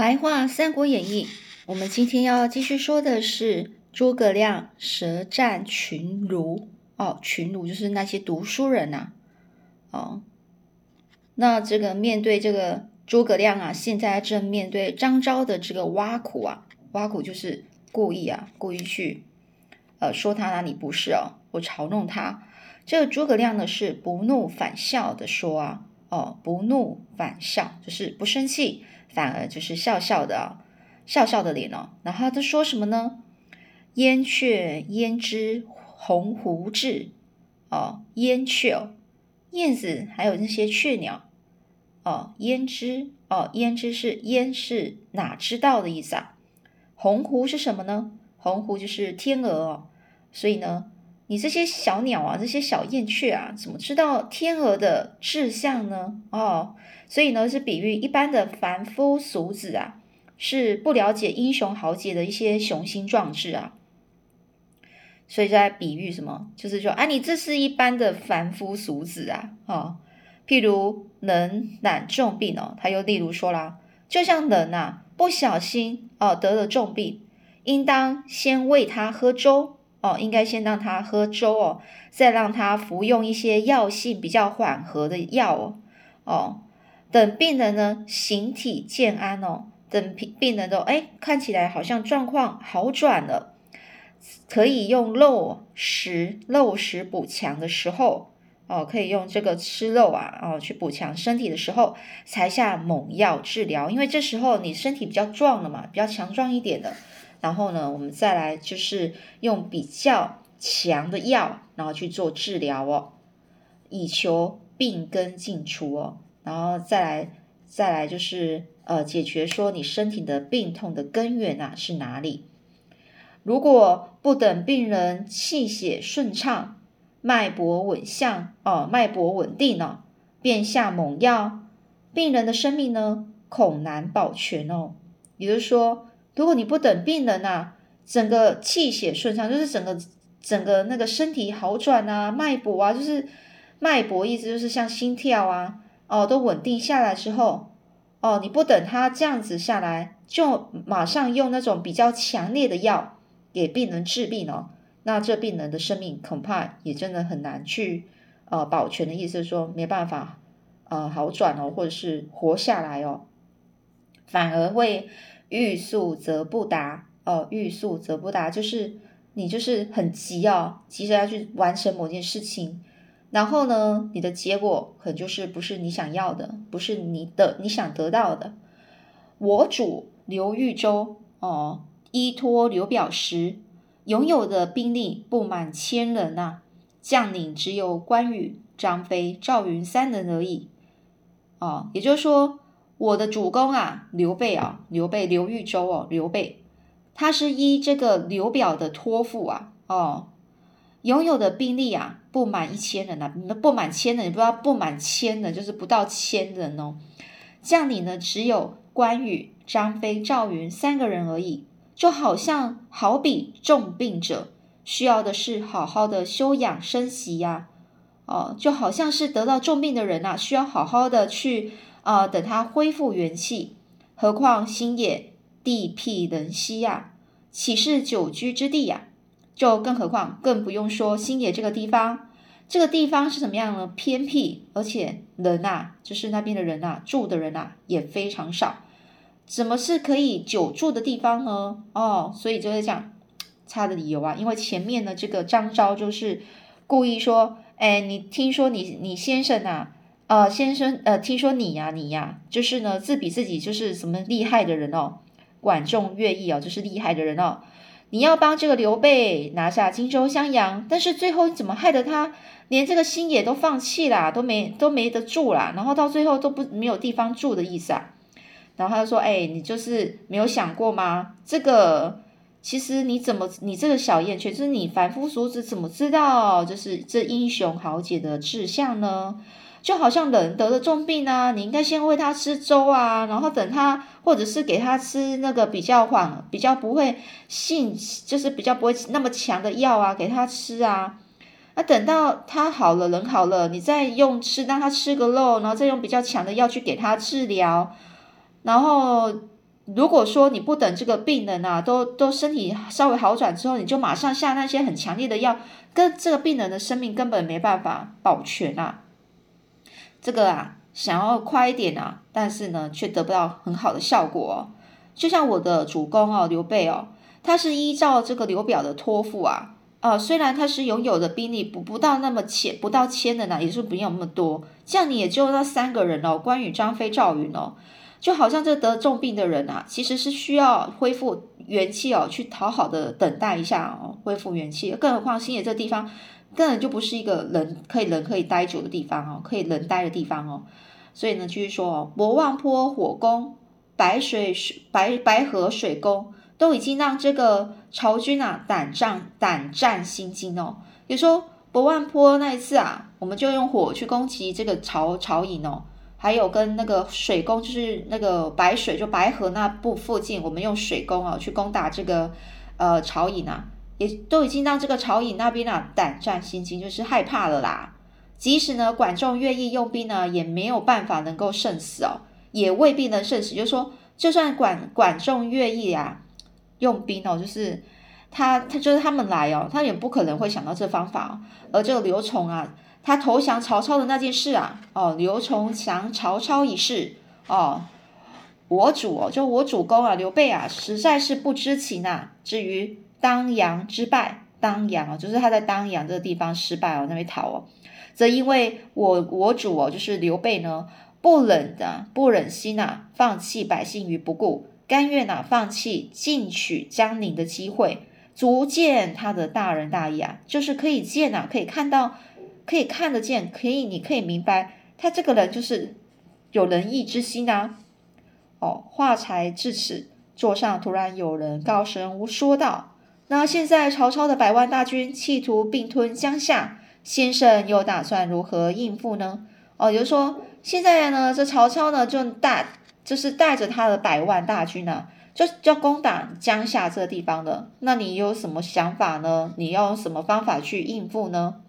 白话《三国演义》，我们今天要继续说的是诸葛亮舌战群儒。哦，群儒就是那些读书人呐。哦，那这个面对这个诸葛亮啊，现在正面对张昭的这个挖苦啊，挖苦就是故意啊，故意去呃说他哪里不是哦，我嘲弄他。这个诸葛亮呢是不怒反笑的说啊，哦，不怒反笑就是不生气。反而就是笑笑的，笑笑的脸哦。然后他说什么呢？燕雀焉知鸿鹄志？哦，燕雀哦，燕子还有那些雀鸟哦，焉知哦，焉知是焉是哪知道的意思啊？鸿鹄是什么呢？鸿鹄就是天鹅哦。所以呢，你这些小鸟啊，这些小燕雀啊，怎么知道天鹅的志向呢？哦。所以呢，是比喻一般的凡夫俗子啊，是不了解英雄豪杰的一些雄心壮志啊。所以在比喻什么？就是说，啊，你这是一般的凡夫俗子啊，哦，譬如能染重病哦，他又例如说啦，就像人呐，不小心哦得了重病，应当先喂他喝粥哦，应该先让他喝粥哦，再让他服用一些药性比较缓和的药哦，哦。等病人呢形体健安哦，等病病人都哎看起来好像状况好转了，可以用肉食肉食补强的时候哦，可以用这个吃肉啊哦去补强身体的时候，才下猛药治疗。因为这时候你身体比较壮了嘛，比较强壮一点的，然后呢，我们再来就是用比较强的药，然后去做治疗哦，以求病根尽除哦。然后再来，再来就是呃，解决说你身体的病痛的根源啊是哪里？如果不等病人气血顺畅、脉搏稳向哦，脉搏稳定呢，便下猛药，病人的生命呢恐难保全哦。也就是说，如果你不等病人呐，整个气血顺畅，就是整个整个那个身体好转啊，脉搏啊，就是脉搏意思就是像心跳啊。哦，都稳定下来之后，哦，你不等他这样子下来，就马上用那种比较强烈的药给病人治病哦，那这病人的生命恐怕也真的很难去呃保全的意思，说没办法呃好转哦，或者是活下来哦，反而会欲速则不达哦，欲速则不达，就是你就是很急哦，急着要去完成某件事情。然后呢，你的结果可能就是不是你想要的，不是你的你想得到的。我主刘豫州哦，依托刘表时，拥有的兵力不满千人呐，将领只有关羽、张飞、赵云三人而已。哦，也就是说，我的主公啊，刘备啊，刘备刘豫州哦，刘备，他是依这个刘表的托付啊，哦。拥有的兵力啊，不满一千人呐，不满千人，你不知道不满千人就是不到千人哦。将领呢，只有关羽、张飞、赵云三个人而已，就好像好比重病者需要的是好好的休养生息呀，哦，就好像是得到重病的人呐，需要好好的去啊，等他恢复元气。何况新野地僻人稀呀，岂是久居之地呀？就更何况，更不用说新野这个地方，这个地方是怎么样呢？偏僻，而且人呐，就是那边的人呐，住的人呐也非常少，怎么是可以久住的地方呢？哦，所以就是讲差的理由啊，因为前面呢，这个张昭就是故意说，哎，你听说你你先生呐，呃，先生，呃，听说你呀，你呀，就是呢，自比自己就是什么厉害的人哦，管仲、乐毅哦，就是厉害的人哦。你要帮这个刘备拿下荆州襄阳，但是最后你怎么害得他连这个新野都放弃啦，都没都没得住啦，然后到最后都不没有地方住的意思啊？然后他就说：“哎，你就是没有想过吗？这个其实你怎么你这个小燕雀，就是你凡夫俗子怎么知道就是这英雄豪杰的志向呢？”就好像人得了重病啊，你应该先喂他吃粥啊，然后等他，或者是给他吃那个比较缓、比较不会性，就是比较不会那么强的药啊，给他吃啊。那等到他好了，人好了，你再用吃，让他吃个肉，然后再用比较强的药去给他治疗，然后如果说你不等这个病人啊，都都身体稍微好转之后，你就马上下那些很强烈的药，跟这个病人的生命根本没办法保全啊。这个啊，想要快一点啊，但是呢，却得不到很好的效果哦。就像我的主公哦，刘备哦，他是依照这个刘表的托付啊，啊，虽然他是拥有的兵力不不到那么千，不到千的呢，也是不用那么多，这样你也就那三个人哦，关羽、张飞、赵云哦。就好像这得重病的人啊，其实是需要恢复元气哦，去讨好的等待一下哦，恢复元气。更何况新野这地方根本就不是一个人可以人可以待久的地方哦，可以人待的地方哦。所以呢，继续说哦，博望坡火攻、白水水白白河水攻，都已经让这个曹军啊胆战胆战心惊哦。比如说博望坡那一次啊，我们就用火去攻击这个曹曹营哦。还有跟那个水攻，就是那个白水，就白河那部附近，我们用水攻啊去攻打这个呃曹营啊，也都已经让这个曹营那边啊胆战心惊，就是害怕了啦。即使呢管仲愿意用兵呢，也没有办法能够胜死哦，也未必能胜死。就是说，就算管管仲愿意啊用兵哦，就是他他就是他们来哦，他也不可能会想到这方法哦。而这个刘琮啊。他投降曹操的那件事啊，哦，刘琮降曹操一事，哦，我主哦，就我主公啊，刘备啊，实在是不知情呐。至于当阳之败，当阳啊，就是他在当阳这个地方失败哦，那边逃哦，则因为我我主哦，就是刘备呢，不忍的不忍心呐，放弃百姓于不顾，甘愿呐，放弃进取江陵的机会，足见他的大仁大义啊，就是可以见呐，可以看到。可以看得见，可以，你可以明白，他这个人就是有仁义之心啊。哦，话才至此，桌上突然有人高声说道：“那现在曹操的百万大军企图并吞江夏，先生又打算如何应付呢？”哦，也就是说，现在呢，这曹操呢就带，就是带着他的百万大军呢，就要攻打江夏这个地方的。那你有什么想法呢？你要用什么方法去应付呢？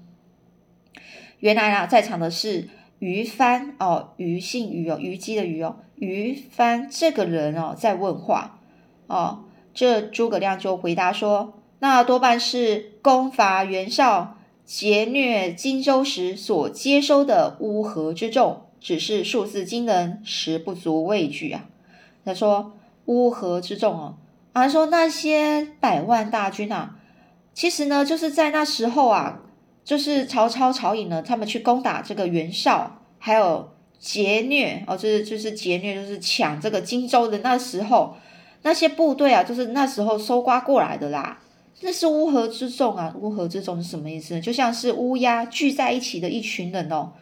原来啊，在场的是于帆哦，于姓于哦，虞姬的虞哦，于帆这个人哦，在问话哦。这诸葛亮就回答说：“那多半是攻伐袁绍、劫掠荆州时所接收的乌合之众，只是数字惊人，实不足畏惧啊。”他说：“乌合之众哦，啊，说那些百万大军啊，其实呢，就是在那时候啊。”就是曹操、曹颖呢，他们去攻打这个袁绍，还有劫掠哦，就是就是劫掠，就是抢这个荆州的那时候，那些部队啊，就是那时候搜刮过来的啦。那是乌合之众啊，乌合之众是什么意思？就像是乌鸦聚在一起的一群人哦，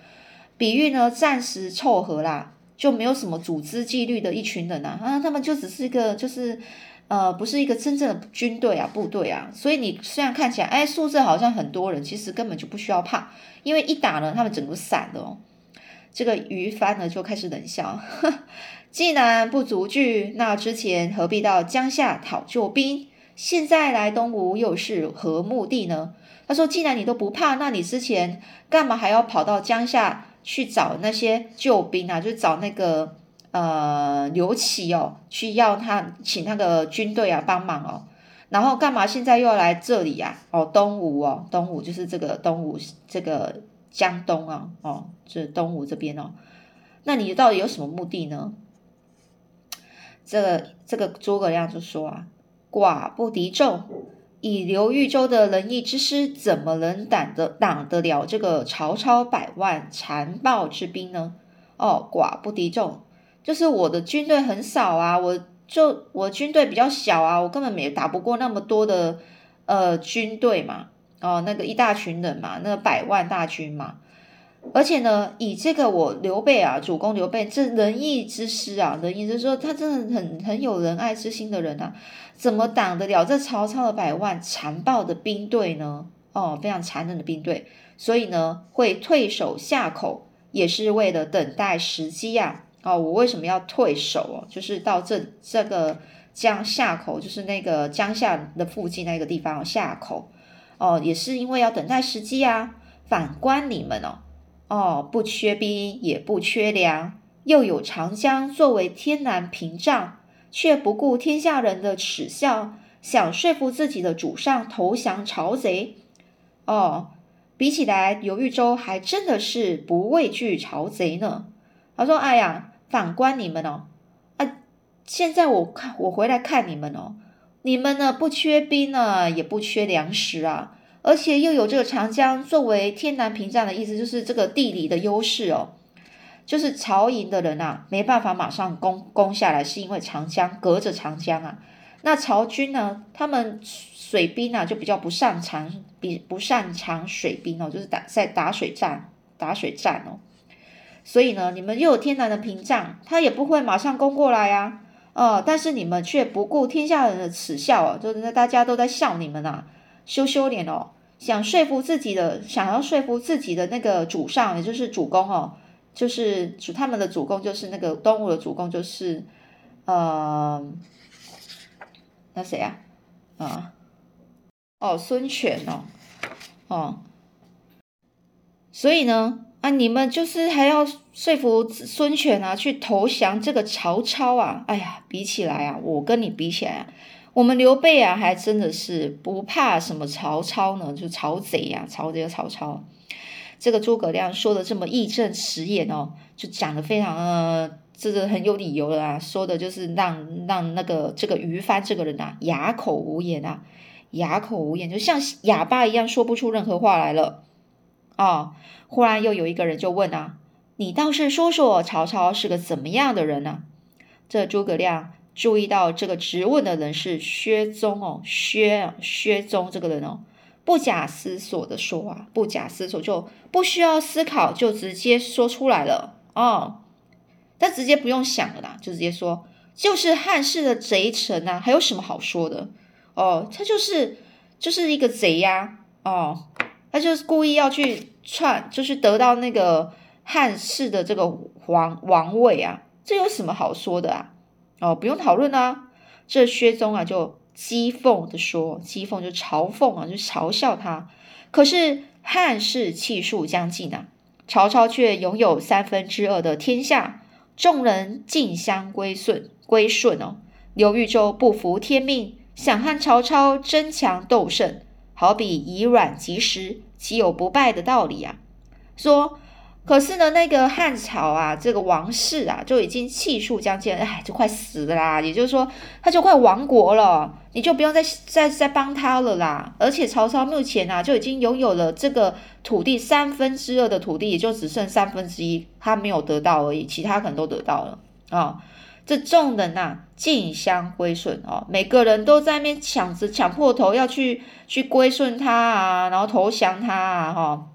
比喻呢暂时凑合啦，就没有什么组织纪律的一群人啊，啊，他们就只是一个就是。呃，不是一个真正的军队啊，部队啊，所以你虽然看起来，哎，数字好像很多人，其实根本就不需要怕，因为一打呢，他们整个散了。这个于帆呢就开始冷笑，既然不足惧，那之前何必到江夏讨救兵？现在来东吴又是何目的呢？他说，既然你都不怕，那你之前干嘛还要跑到江夏去找那些救兵啊？就找那个。呃，刘琦哦，去要他请那个军队啊帮忙哦，然后干嘛？现在又要来这里呀？哦，东吴哦，东吴就是这个东吴这个江东啊，哦，这东吴这边哦。那你到底有什么目的呢？这个这个诸葛亮就说啊，寡不敌众，以刘豫州的仁义之师，怎么能挡得挡得了这个曹操百万残暴之兵呢？哦，寡不敌众。就是我的军队很少啊，我就我军队比较小啊，我根本没打不过那么多的呃军队嘛，哦，那个一大群人嘛，那个百万大军嘛，而且呢，以这个我刘备啊，主公刘备这仁义之师啊，仁义之说他真的很很有仁爱之心的人啊，怎么挡得了这曹操的百万残暴的兵队呢？哦，非常残忍的兵队，所以呢，会退守下口，也是为了等待时机呀。哦，我为什么要退守哦？就是到这这个江夏口，就是那个江夏的附近那个地方夏口哦，也是因为要等待时机啊。反观你们哦，哦，不缺兵，也不缺粮，又有长江作为天然屏障，却不顾天下人的耻笑，想说服自己的主上投降朝贼。哦，比起来，刘豫州还真的是不畏惧朝贼呢。他说：“哎呀，反观你们哦，啊，现在我看我回来看你们哦，你们呢不缺兵呢，也不缺粮食啊，而且又有这个长江作为天南屏障的意思，就是这个地理的优势哦。”就是曹营的人啊，没办法马上攻攻下来，是因为长江隔着长江啊。那曹军呢，他们水兵啊就比较不擅长，比不擅长水兵哦，就是打在打水战，打水战哦。所以呢，你们又有天然的屏障，他也不会马上攻过来呀。哦，但是你们却不顾天下人的耻笑啊，就是大家都在笑你们呐，羞羞脸哦，想说服自己的，想要说服自己的那个主上，也就是主公哦。就是主他们的主公，就是那个东吴的主公，就是呃，那谁啊？啊，哦，孙权哦，哦，所以呢，啊，你们就是还要说服孙权啊，去投降这个曹操啊？哎呀，比起来啊，我跟你比起来，我们刘备啊，还真的是不怕什么曹操呢，就曹贼呀，曹贼的曹操。这个诸葛亮说的这么义正辞严哦，就讲的非常呃，这个很有理由的啊，说的就是让让那个这个于帆这个人啊哑口无言啊，哑口无言，就像哑巴一样说不出任何话来了啊。忽然又有一个人就问啊，你倒是说说曹操是个怎么样的人呢？这诸葛亮注意到这个质问的人是薛宗哦，薛薛宗这个人哦。不假思索的说啊，不假思索就不需要思考，就直接说出来了哦。他直接不用想了啦，就直接说，就是汉室的贼臣啊，还有什么好说的哦？他就是就是一个贼呀，哦，他就是故意要去篡，就是得到那个汉室的这个王王位啊，这有什么好说的啊？哦，不用讨论啊，这薛宗啊就。讥讽的说，讥讽就嘲讽啊，就嘲笑他。可是汉室气数将尽啊，曹操却拥有三分之二的天下，众人竞相归顺，归顺哦。刘豫州不服天命，想和曹操争强斗胜，好比以软击石，岂有不败的道理啊？说。可是呢，那个汉朝啊，这个王室啊，就已经气数将尽，哎，就快死了啦。也就是说，他就快亡国了，你就不用再再再帮他了啦。而且曹操目前啊，就已经拥有了这个土地三分之二的土地，也就只剩三分之一他没有得到而已，其他可能都得到了啊。这众人呐，竞相归顺哦，每个人都在那边抢着抢破头要去去归顺他啊，然后投降他啊，哈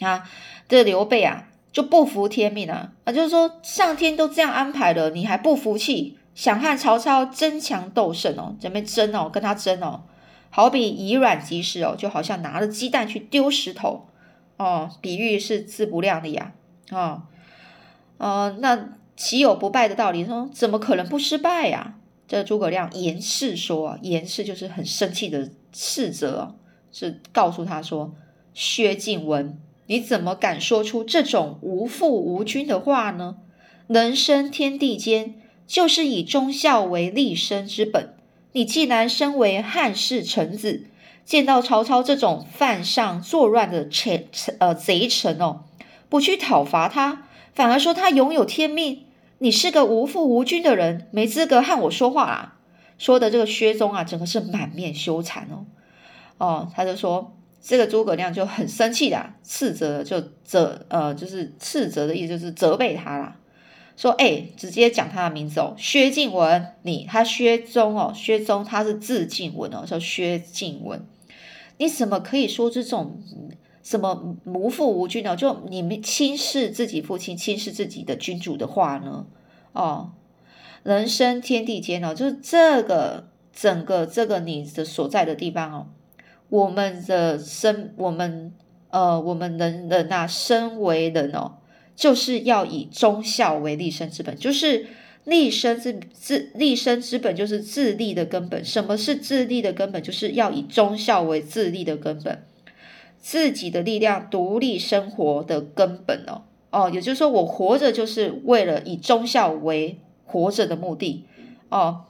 啊。这刘备啊，就不服天命啊，啊，就是说上天都这样安排了，你还不服气，想和曹操争强斗胜哦，准备争哦，跟他争哦，好比以软击石哦，就好像拿着鸡蛋去丢石头哦，比喻是自不量力啊，哦，呃，那岂有不败的道理？说怎么可能不失败呀？这诸葛亮严斥说，严斥就是很生气的斥责，是告诉他说，薛敬文。你怎么敢说出这种无父无君的话呢？人生天地间，就是以忠孝为立身之本。你既然身为汉室臣子，见到曹操这种犯上作乱的臣呃贼臣哦，不去讨伐他，反而说他拥有天命，你是个无父无君的人，没资格和我说话啊！说的这个薛宗啊，整个是满面羞惭哦哦，他就说。这个诸葛亮就很生气的斥责，就责呃，就是斥责的意思，就是责备他啦。说哎，直接讲他的名字哦，薛敬文，你他薛宗哦，薛宗他是字敬文哦，叫薛敬文，你怎么可以说这种什么无父无君哦，就你们轻视自己父亲、轻视自己的君主的话呢？哦，人生天地间哦，就是这个整个这个你的所在的地方哦。我们的身，我们呃，我们人人呐，身为人哦，就是要以忠孝为立身之本，就是立身之自立身之本，就是自立的根本。什么是自立的根本？就是要以忠孝为自立的根本，自己的力量独立生活的根本哦哦，也就是说，我活着就是为了以忠孝为活着的目的哦。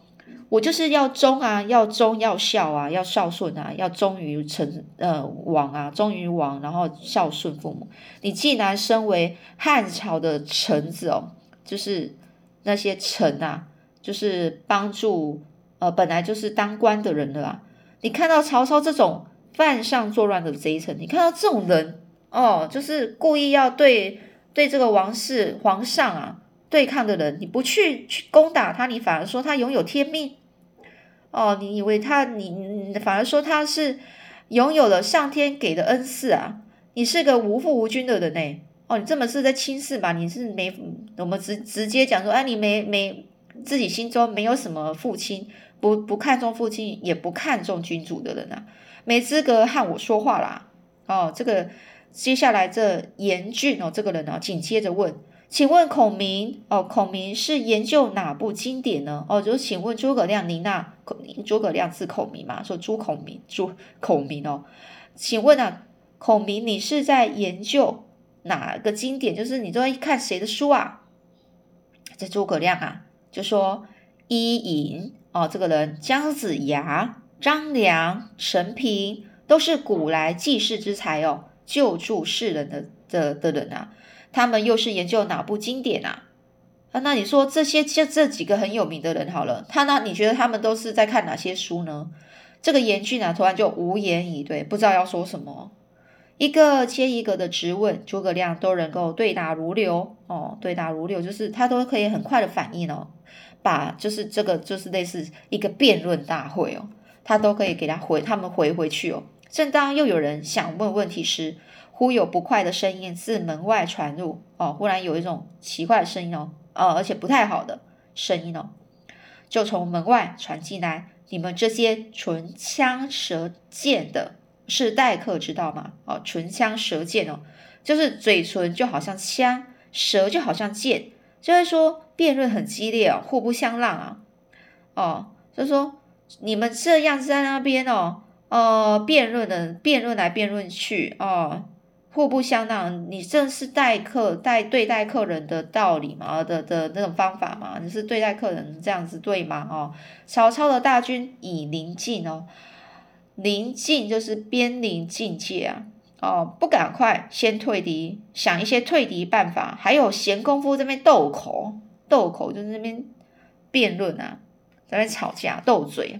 我就是要忠啊，要忠要孝啊，要孝顺啊，要忠于臣呃王啊，忠于王，然后孝顺父母。你既然身为汉朝的臣子哦，就是那些臣啊，就是帮助呃本来就是当官的人了啊。你看到曹操这种犯上作乱的贼臣，你看到这种人哦，就是故意要对对这个王室皇上啊对抗的人，你不去去攻打他，你反而说他拥有天命。哦，你以为他，你反而说他是拥有了上天给的恩赐啊？你是个无父无君的人呢？哦，你这么是在轻视吧？你是没，我们直直接讲说，哎，你没没自己心中没有什么父亲，不不看重父亲，也不看重君主的人啊，没资格和我说话啦！哦，这个接下来这严峻哦，这个人呢，紧接着问。请问孔明哦，孔明是研究哪部经典呢？哦，就请问诸葛亮，您那孔诸葛亮字孔明嘛？说诸孔明，诸孔明哦，请问啊，孔明你是在研究哪个经典？就是你都在看谁的书啊？这诸葛亮啊，就说伊尹哦，这个人姜子牙、张良、陈平都是古来济世之才哦，救助世人的的的人啊。他们又是研究哪部经典啊？啊，那你说这些这这几个很有名的人好了，他呢？你觉得他们都是在看哪些书呢？这个严峻啊，突然就无言以对，不知道要说什么。一个接一个的质问，诸葛亮都能够对答如流哦，对答如流，就是他都可以很快的反应哦，把就是这个就是类似一个辩论大会哦，他都可以给他回他们回回去哦。正当又有人想问问题时，忽有不快的声音自门外传入，哦，忽然有一种奇怪的声音哦，呃，而且不太好的声音哦，就从门外传进来。你们这些唇枪舌剑的，是待客之道吗？哦，唇枪舌剑哦，就是嘴唇就好像枪，舌就好像剑，就是说辩论很激烈哦，互不相让啊，哦，就说你们这样在那边哦，呃，辩论的辩论来辩论去哦。互不相让，你这是待客待对待客人的道理嘛？的的那种方法嘛？你是对待客人这样子对吗？哦，曹操的大军已临近哦，临近就是边临境界啊！哦，不赶快先退敌，想一些退敌办法，还有闲工夫这边斗口，斗口就是那边辩论啊，在那边吵架斗嘴。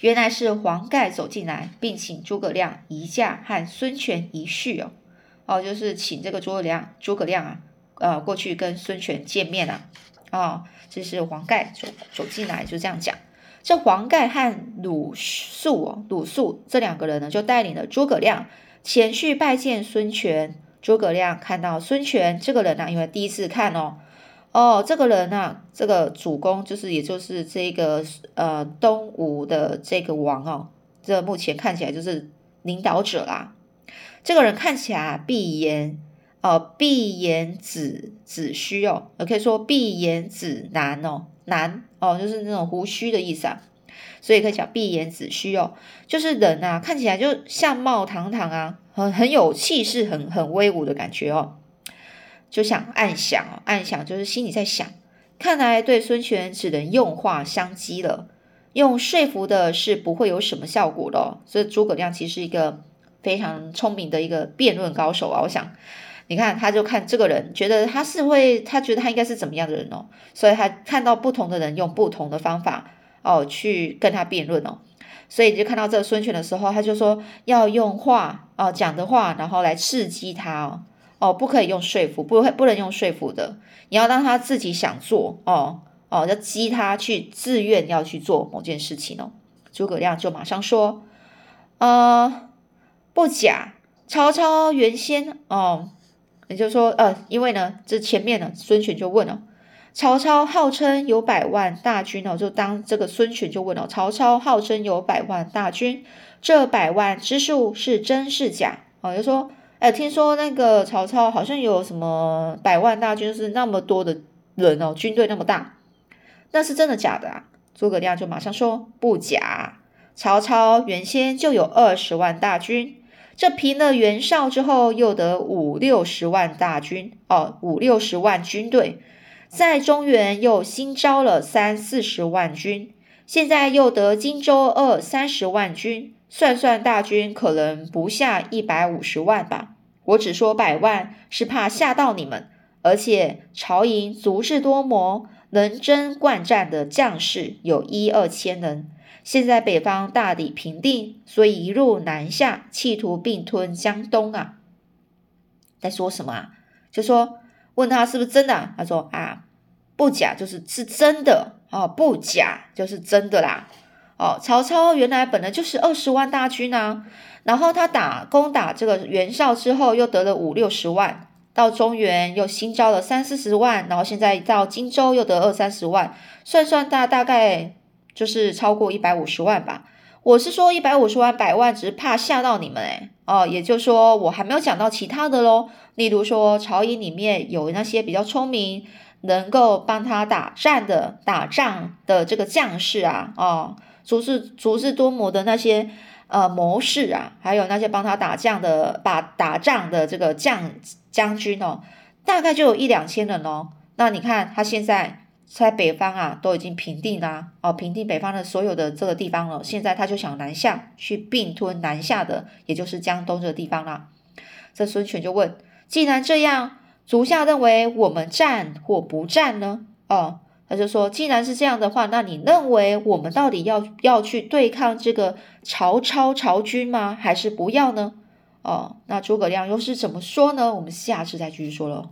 原来是黄盖走进来，并请诸葛亮移驾和孙权一叙哦，哦，就是请这个诸葛亮，诸葛亮啊，呃，过去跟孙权见面了，哦，这是黄盖走走进来就这样讲。这黄盖和鲁肃哦，鲁肃这两个人呢，就带领了诸葛亮前去拜见孙权。诸葛亮看到孙权这个人呢，因为第一次看哦。哦，这个人啊，这个主公就是，也就是这个呃东吴的这个王哦，这目前看起来就是领导者啦。这个人看起来闭眼哦，闭眼子子虚哦，也可以说闭眼子男哦，男哦，就是那种胡须的意思啊，所以可以讲闭眼子虚哦，就是人啊，看起来就相貌堂堂啊，很很有气势，很很威武的感觉哦。就想暗想，暗想就是心里在想，看来对孙权只能用话相激了，用说服的是不会有什么效果的。所以诸葛亮其实一个非常聪明的一个辩论高手啊。我想，你看他就看这个人，觉得他是会，他觉得他应该是怎么样的人哦，所以他看到不同的人用不同的方法哦去跟他辩论哦，所以就看到这个孙权的时候，他就说要用话哦讲的话，然后来刺激他哦。哦，不可以用说服，不会不能用说服的。你要让他自己想做哦哦，要激他去自愿要去做某件事情哦。诸葛亮就马上说：“呃，不假。曹操原先哦，也就是说呃，因为呢，这前面呢，孙权就问了，曹操号称有百万大军哦，就当这个孙权就问了，曹操号称有百万大军，这百万之数是真是假？哦，就说。”哎，听说那个曹操好像有什么百万大军，是那么多的人哦，军队那么大，那是真的假的啊？诸葛亮就马上说不假，曹操原先就有二十万大军，这平了袁绍之后，又得五六十万大军哦，五六十万军队，在中原又新招了三四十万军，现在又得荆州二三十万军，算算大军可能不下一百五十万吧。我只说百万，是怕吓到你们。而且曹营足智多谋、能征惯战的将士有一二千人。现在北方大抵平定，所以一路南下，企图并吞江东啊！在说什么啊？就说问他是不是真的？他说啊，不假，就是是真的哦，不假就是真的啦。哦，曹操原来本来就是二十万大军啊，然后他打攻打这个袁绍之后，又得了五六十万，到中原又新招了三四十万，然后现在到荆州又得二三十万，算算大大概。就是超过一百五十万吧，我是说一百五十万百万，只是怕吓到你们诶哦，也就是说我还没有讲到其他的喽，例如说曹营里面有那些比较聪明，能够帮他打战的打仗的这个将士啊，哦，足智足智多谋的那些呃谋士啊，还有那些帮他打仗的把打仗的这个将将军哦，大概就有一两千人哦，那你看他现在。在北方啊，都已经平定啦，哦，平定北方的所有的这个地方了。现在他就想南下去并吞南下的，也就是江东这个地方啦。这孙权就问：既然这样，足下认为我们战或不战呢？哦，他就说：既然是这样的话，那你认为我们到底要要去对抗这个曹操曹军吗？还是不要呢？哦，那诸葛亮又是怎么说呢？我们下次再继续说喽。